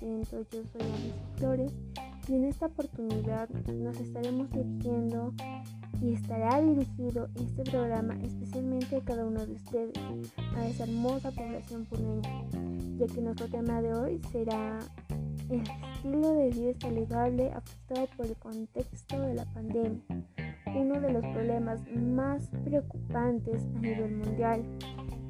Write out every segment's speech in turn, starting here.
yo soy Alice Flores y en esta oportunidad nos estaremos dirigiendo y estará dirigido este programa especialmente a cada uno de ustedes, a esa hermosa población puneña, ya que nuestro tema de hoy será el estilo de vida saludable afectado por el contexto de la pandemia, uno de los problemas más preocupantes a nivel mundial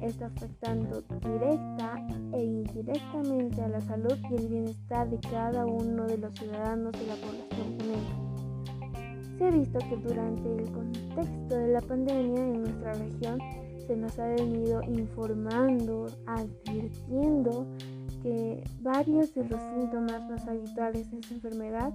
está afectando directa e indirectamente a la salud y el bienestar de cada uno de los ciudadanos de la población punense. Se ha visto que durante el contexto de la pandemia en nuestra región se nos ha venido informando, advirtiendo que varios de los síntomas más habituales de esta enfermedad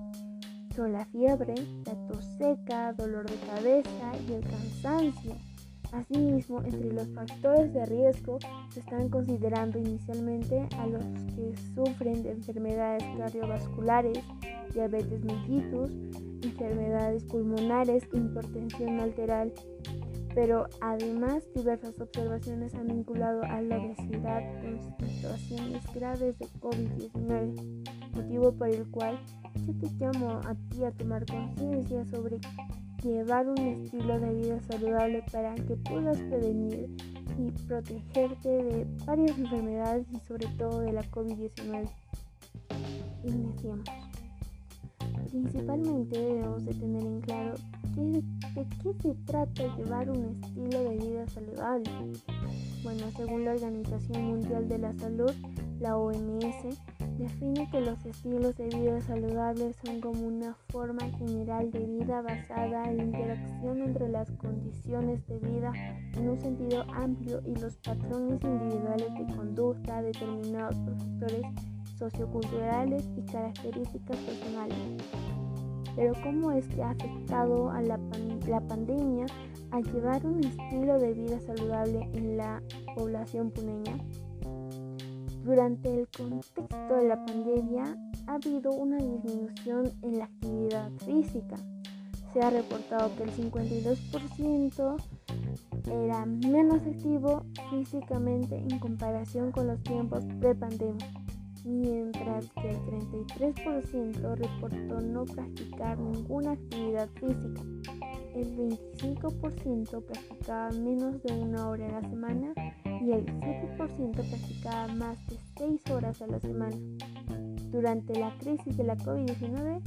son la fiebre, la tos seca, dolor de cabeza y el cansancio. Asimismo, entre los factores de riesgo se están considerando inicialmente a los que sufren de enfermedades cardiovasculares, diabetes mellitus, enfermedades pulmonares, hipertensión arterial, pero además diversas observaciones han vinculado a la obesidad con situaciones graves de COVID-19, motivo por el cual yo te llamo a ti a tomar conciencia sobre llevar un estilo de vida saludable para que puedas prevenir y protegerte de varias enfermedades y sobre todo de la COVID-19. Iniciemos. Principalmente debemos de tener en claro de qué se trata llevar un estilo de vida saludable. Bueno, según la Organización Mundial de la Salud, la OMS, define que los estilos de vida saludables son como una forma general de vida basada en la interacción entre las condiciones de vida en un sentido amplio y los patrones individuales de conducta determinados por factores socioculturales y características personales. Pero ¿cómo es que ha afectado a la, la pandemia a llevar un estilo de vida saludable en la población puneña? Durante el contexto de la pandemia ha habido una disminución en la actividad física. Se ha reportado que el 52% era menos activo físicamente en comparación con los tiempos pre-pandemia, mientras que el 33% reportó no practicar ninguna actividad física. El 25% practicaba menos de una hora a la semana y el 7% practicaba más de 6 horas a la semana. Durante la crisis de la COVID-19,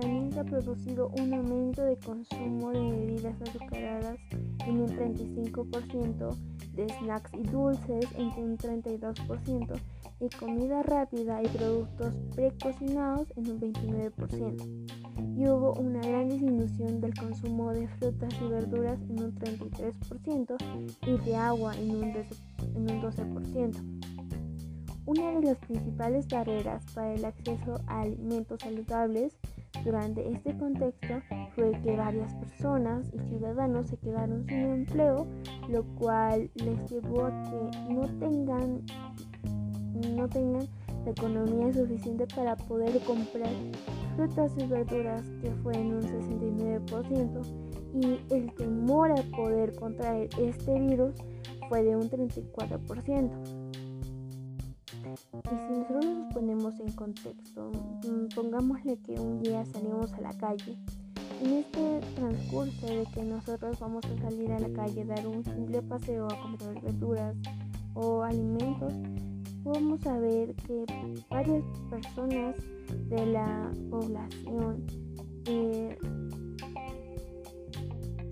también se ha producido un aumento de consumo de bebidas azucaradas en un 35%, de snacks y dulces en un 32%, y comida rápida y productos precocinados en un 29%. Y hubo una gran disminución del consumo de frutas y verduras en un 33% y de agua en un 12%. Una de las principales barreras para el acceso a alimentos saludables durante este contexto fue que varias personas y ciudadanos se quedaron sin empleo, lo cual les llevó a que no tengan, no tengan la economía suficiente para poder comprar frutas y verduras, que fue en un 69%, y el temor a poder contraer este virus fue de un 34%. Y si nosotros nos ponemos en contexto, mm, pongámosle que un día salimos a la calle. En este transcurso de que nosotros vamos a salir a la calle, dar un simple paseo a comprar verduras o alimentos, vamos a ver que varias personas de la población eh,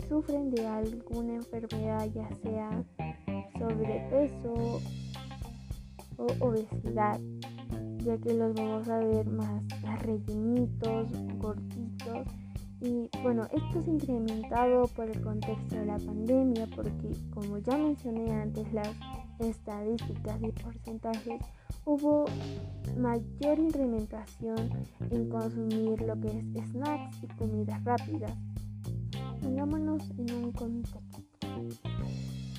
sufren de alguna enfermedad, ya sea sobrepeso o obesidad, ya que los vamos a ver más rellenitos, gorditos. Y bueno, esto es incrementado por el contexto de la pandemia, porque como ya mencioné antes, las estadísticas y porcentajes, hubo mayor incrementación en consumir lo que es snacks y comidas rápidas. Pongámonos en un contexto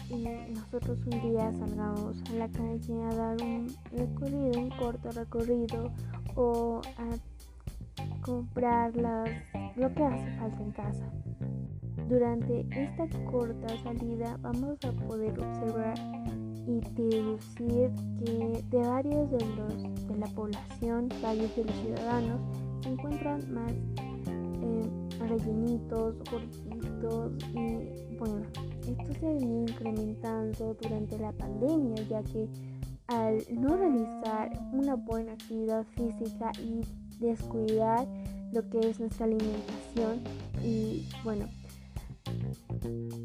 y nosotros un día salgamos a la calle a dar un recorrido, un corto recorrido o a comprar las, lo que hace falta en casa. Durante esta corta salida vamos a poder observar y deducir que de varios de los de la población, varios de los ciudadanos se encuentran más eh, rellenitos, gorditos y bueno, esto se venido incrementando durante la pandemia ya que al no realizar una buena actividad física y descuidar lo que es nuestra alimentación y bueno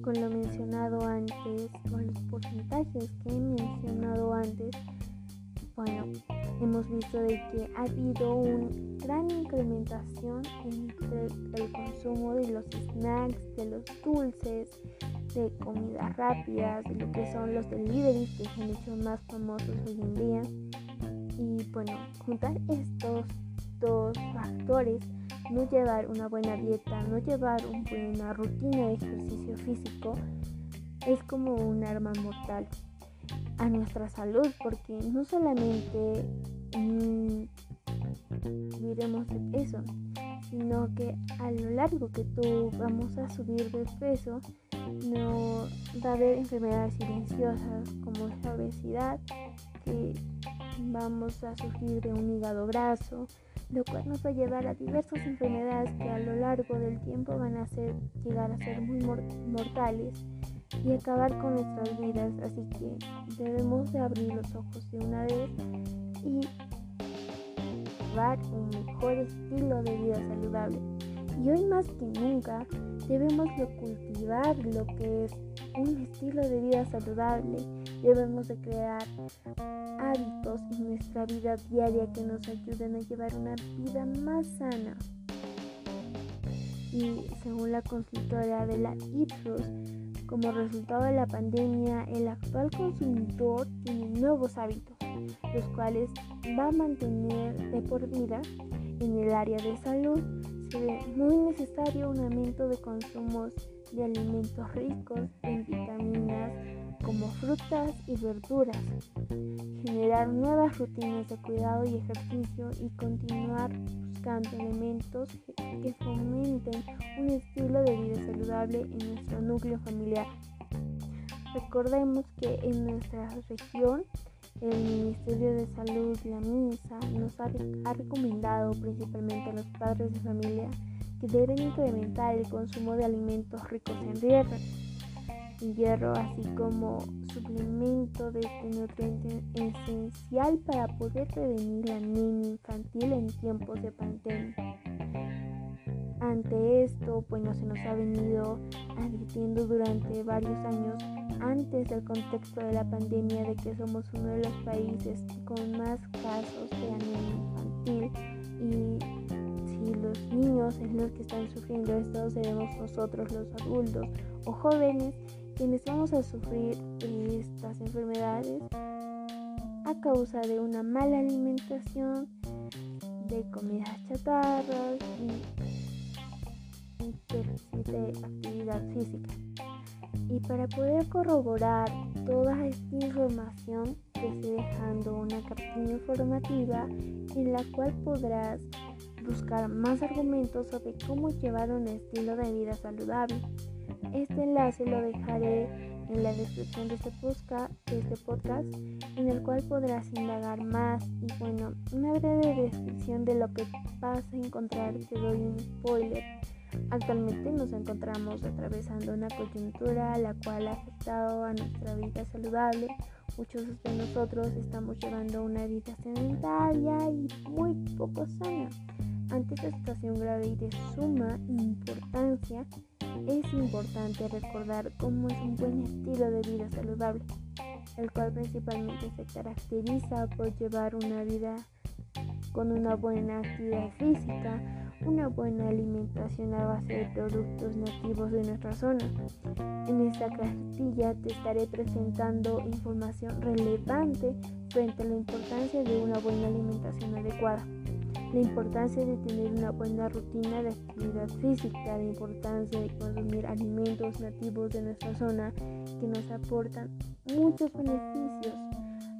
con lo mencionado antes con los porcentajes que he mencionado antes bueno hemos visto de que ha habido una gran incrementación entre el consumo de los snacks de los dulces de comidas rápidas de lo que son los deliveries que se han hecho más famosos hoy en día. Y bueno juntar estos dos factores, no llevar una buena dieta, no llevar una buena rutina de ejercicio físico, es como un arma mortal a nuestra salud, porque no solamente mmm, diremos eso, sino que a lo largo que tú vamos a subir de peso, no va a haber enfermedades silenciosas como la obesidad, que vamos a sufrir de un hígado graso, lo cual nos va a llevar a diversas enfermedades que a lo largo del tiempo van a llegar a ser muy mortales y acabar con nuestras vidas. Así que debemos de abrir los ojos de una vez y llevar un mejor estilo de vida saludable. Y hoy más que nunca debemos de cultivar lo que es un estilo de vida saludable. Debemos de crear hábitos en nuestra vida diaria que nos ayuden a llevar una vida más sana. Y según la consultora de la Ipsos, como resultado de la pandemia, el actual consumidor tiene nuevos hábitos, los cuales va a mantener de por vida en el área de salud. Se ve muy necesario un aumento de consumos de alimentos ricos en vitaminas como frutas y verduras, generar nuevas rutinas de cuidado y ejercicio y continuar buscando elementos que fomenten un estilo de vida saludable en nuestro núcleo familiar. Recordemos que en nuestra región el Ministerio de Salud, la MINSA, nos ha, ha recomendado principalmente a los padres de familia que deben incrementar el consumo de alimentos ricos en hierro, hierro así como suplemento de este nutriente esencial para poder prevenir la anemia infantil en tiempos de pandemia. Ante esto, pues no se nos ha venido advirtiendo durante varios años antes del contexto de la pandemia de que somos uno de los países con más casos de anemia infantil y los niños es los que están sufriendo esto, seremos nosotros los adultos o jóvenes quienes vamos a sufrir estas enfermedades a causa de una mala alimentación, de comidas chatarras y, de actividad física. Y para poder corroborar toda esta información, te estoy dejando una cartilla informativa en la cual podrás buscar más argumentos sobre cómo llevar un estilo de vida saludable. Este enlace lo dejaré en la descripción de este, podcast, este podcast, en el cual podrás indagar más y bueno, una breve descripción de lo que vas a encontrar, te doy un spoiler. Actualmente nos encontramos atravesando una coyuntura la cual ha afectado a nuestra vida saludable. Muchos de nosotros estamos llevando una vida sedentaria y muy poco sana. Ante esta situación grave y de suma importancia, es importante recordar cómo es un buen estilo de vida saludable, el cual principalmente se caracteriza por llevar una vida con una buena actividad física, una buena alimentación a base de productos nativos de nuestra zona. En esta cartilla te estaré presentando información relevante frente a la importancia de una buena alimentación adecuada la importancia de tener una buena rutina de actividad física, la importancia de consumir alimentos nativos de nuestra zona que nos aportan muchos beneficios.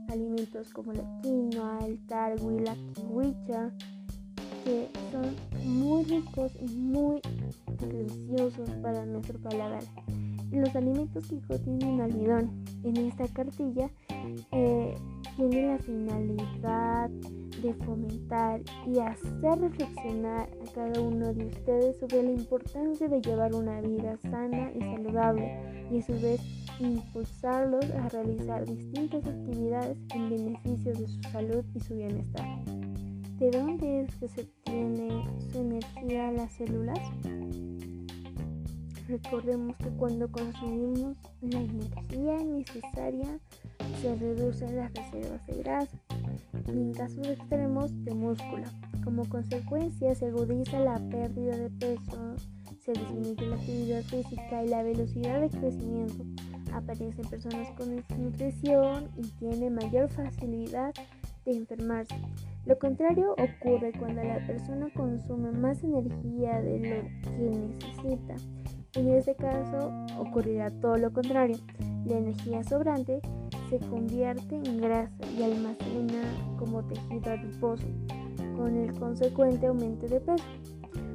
Alimentos como la quinoa, el tarwi, la kiwicha, que son muy ricos y muy deliciosos para nuestro paladar. Los alimentos que contienen almidón. En esta cartilla eh, tiene la finalidad de fomentar y hacer reflexionar a cada uno de ustedes sobre la importancia de llevar una vida sana y saludable y a su vez impulsarlos a realizar distintas actividades en beneficio de su salud y su bienestar. ¿De dónde es que se obtiene su energía las células? Recordemos que cuando consumimos la energía necesaria se reducen las reservas de grasa y en casos extremos de músculo. Como consecuencia se agudiza la pérdida de peso, se disminuye la actividad física y la velocidad de crecimiento. Aparecen personas con desnutrición y tienen mayor facilidad de enfermarse. Lo contrario ocurre cuando la persona consume más energía de lo que necesita. En este caso ocurrirá todo lo contrario. La energía sobrante se convierte en grasa y almacena como tejido adiposo, con el consecuente aumento de peso.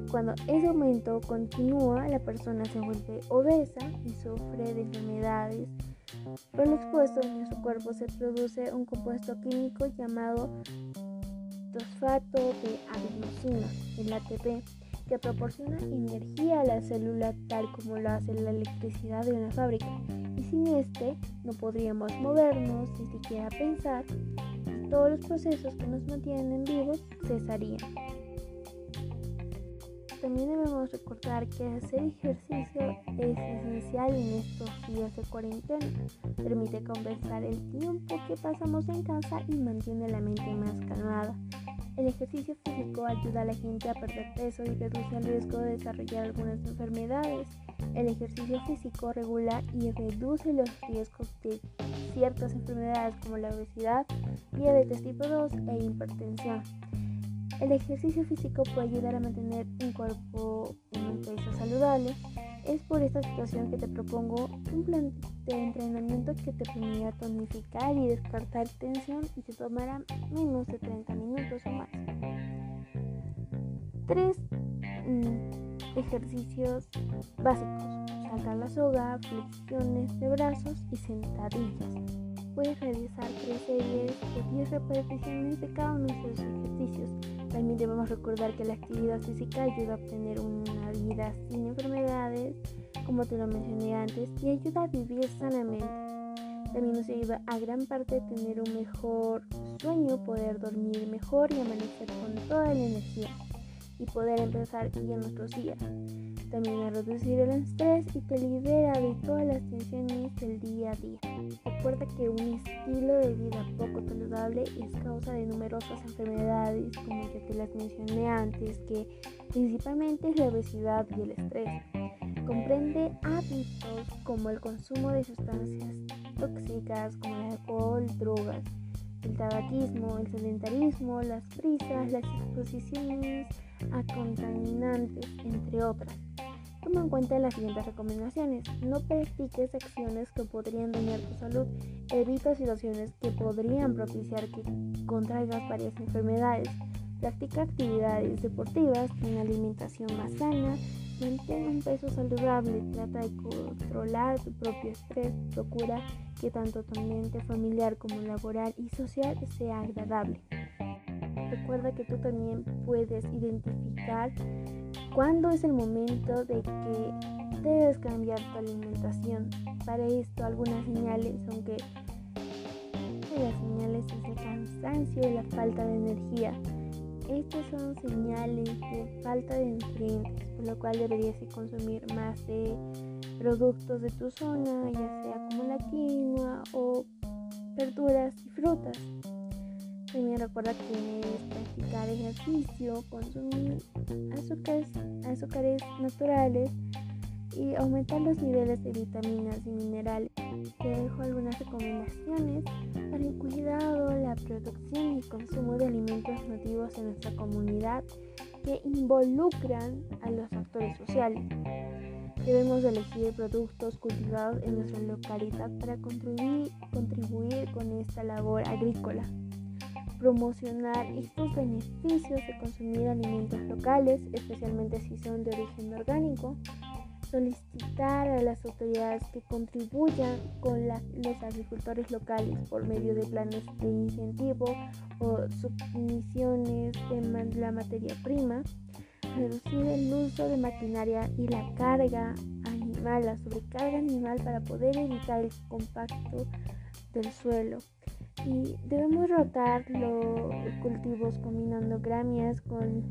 Cuando ese aumento continúa, la persona se vuelve obesa y sufre de enfermedades. Por lo expuesto, en su cuerpo se produce un compuesto químico llamado fosfato de adenosina, el ATP, que proporciona energía a la célula tal como lo hace la electricidad de una fábrica. Sin este no podríamos movernos, ni siquiera pensar, y todos los procesos que nos mantienen vivos cesarían. También debemos recordar que hacer ejercicio es esencial en estos días de cuarentena. Permite compensar el tiempo que pasamos en casa y mantiene la mente más calmada. El ejercicio físico ayuda a la gente a perder peso y reduce el riesgo de desarrollar algunas enfermedades. El ejercicio físico regula y reduce los riesgos de ciertas enfermedades como la obesidad, diabetes tipo 2 e hipertensión. El ejercicio físico puede ayudar a mantener un cuerpo en un peso saludable. Es por esta situación que te propongo un plan de entrenamiento que te permitirá tonificar y descartar tensión y te tomará menos de 30 minutos o más. Tres mm, ejercicios básicos. Saltar la soga, flexiones de brazos y sentadillas. Puedes realizar tres series de 10 repeticiones de cada uno de esos ejercicios. También debemos recordar que la actividad física ayuda a obtener una vida sin enfermedades, como te lo mencioné antes, y ayuda a vivir sanamente. También nos ayuda a gran parte a tener un mejor sueño, poder dormir mejor y amanecer con toda la energía y poder empezar bien nuestros días. También a reducir el estrés y te libera de todas las tensiones del día a día. Recuerda que un estilo de vida poco saludable es causa de numerosas enfermedades, como ya te las mencioné antes, que principalmente es la obesidad y el estrés. Comprende hábitos como el consumo de sustancias tóxicas como el alcohol, drogas, el tabaquismo, el sedentarismo, las prisas, las exposiciones a contaminantes, entre otras. Toma en cuenta las siguientes recomendaciones. No practiques acciones que podrían dañar tu salud. Evita situaciones que podrían propiciar que contraigas varias enfermedades. Practica actividades deportivas, una alimentación más sana, mantén un peso saludable, trata de controlar tu propio estrés, procura que tanto tu ambiente familiar como laboral y social sea agradable. Recuerda que tú también puedes identificar cuándo es el momento de que debes cambiar tu alimentación. Para esto algunas señales son que las señales es el cansancio y la falta de energía. Estas son señales de falta de nutrientes, por lo cual deberías consumir más de productos de tu zona, ya sea como la quinoa o verduras y frutas. También recuerda que es practicar ejercicio, consumir azúcares, azúcares naturales y aumentar los niveles de vitaminas y minerales. Te dejo algunas recomendaciones para el cuidado, la producción y consumo de alimentos nativos en nuestra comunidad que involucran a los actores sociales. Debemos elegir productos cultivados en nuestra localidad para contribuir, contribuir con esta labor agrícola promocionar estos beneficios de consumir alimentos locales, especialmente si son de origen orgánico, solicitar a las autoridades que contribuyan con los agricultores locales por medio de planes de incentivo o submisiones de la materia prima, reducir el uso de maquinaria y la carga animal, la sobrecarga animal para poder evitar el compacto del suelo. Y debemos rotar los cultivos combinando gramias con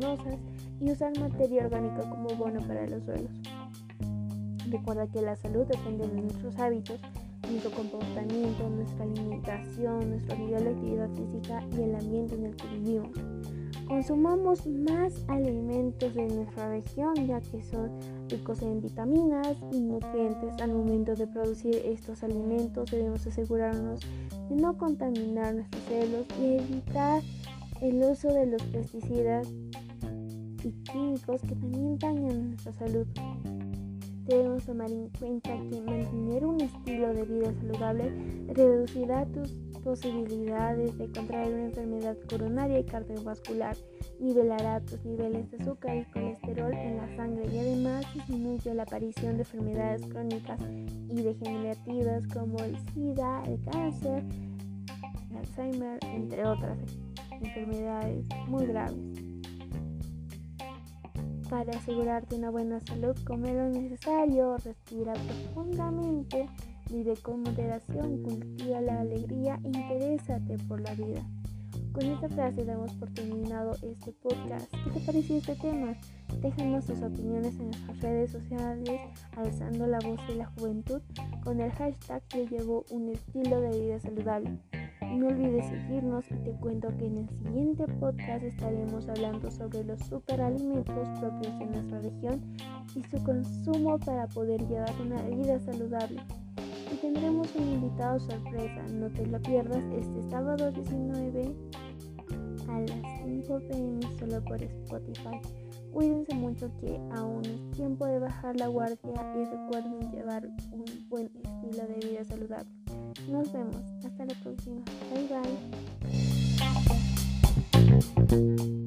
nosas y usar materia orgánica como bono para los suelos. Recuerda que la salud depende de nuestros hábitos, nuestro comportamiento, nuestra alimentación, nuestro nivel de actividad física y el ambiente en el que vivimos. Consumamos más alimentos de nuestra región ya que son ricos en vitaminas y nutrientes. Al momento de producir estos alimentos debemos asegurarnos de no contaminar nuestros celos y evitar el uso de los pesticidas y químicos que también dañan nuestra salud. Debemos tomar en cuenta que mantener un estilo de vida saludable reducirá tus posibilidades de contraer una enfermedad coronaria y cardiovascular, nivelará tus niveles de azúcar y colesterol en la sangre y además disminuye la aparición de enfermedades crónicas y degenerativas como el SIDA, el cáncer, el Alzheimer, entre otras enfermedades muy graves. Para asegurarte una buena salud, come lo necesario, respira profundamente, vive con moderación, cultiva la alegría e interésate por la vida. Con esta frase damos por terminado este podcast. ¿Qué te pareció este tema? Déjanos tus opiniones en nuestras redes sociales, alzando la voz de la juventud con el hashtag que llevo un estilo de vida saludable. No olvides seguirnos y te cuento que en el siguiente podcast estaremos hablando sobre los superalimentos propios de nuestra región y su consumo para poder llevar una vida saludable. Y tendremos un invitado sorpresa, no te lo pierdas este sábado 19 a las 5 pm solo por Spotify. Cuídense mucho que aún es tiempo de bajar la guardia y recuerden llevar un buen estilo de vida saludable. Nos vemos. Hasta la próxima. Bye bye.